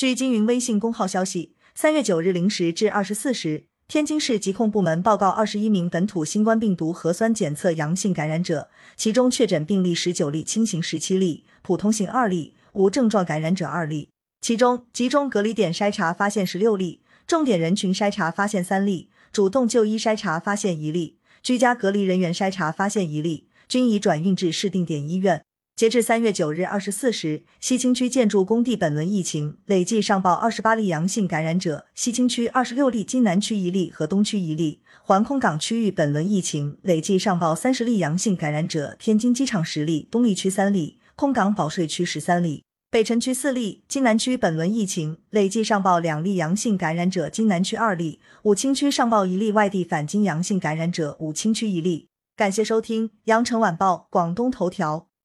据金云微信公号消息，三月九日零时至二十四时，天津市疾控部门报告二十一名本土新冠病毒核酸检测阳性感染者，其中确诊病例十九例，轻型十七例，普通型二例，无症状感染者二例。其中集中隔离点筛查发现十六例，重点人群筛查发现三例，主动就医筛查发现一例，居家隔离人员筛查发现一例，均已转运至市定点医院。截至三月九日二十四时，西青区建筑工地本轮疫情累计上报二十八例阳性感染者，西青区二十六例，津南区一例和东区一例。环空港区域本轮疫情累计上报三十例阳性感染者，天津机场十例，东丽区三例，空港保税区十三例，北辰区四例。津南区本轮疫情累计上报两例阳性感染者，津南区二例，武清区上报一例外地返京阳性感染者，武清区一例。感谢收听羊城晚报广东头条。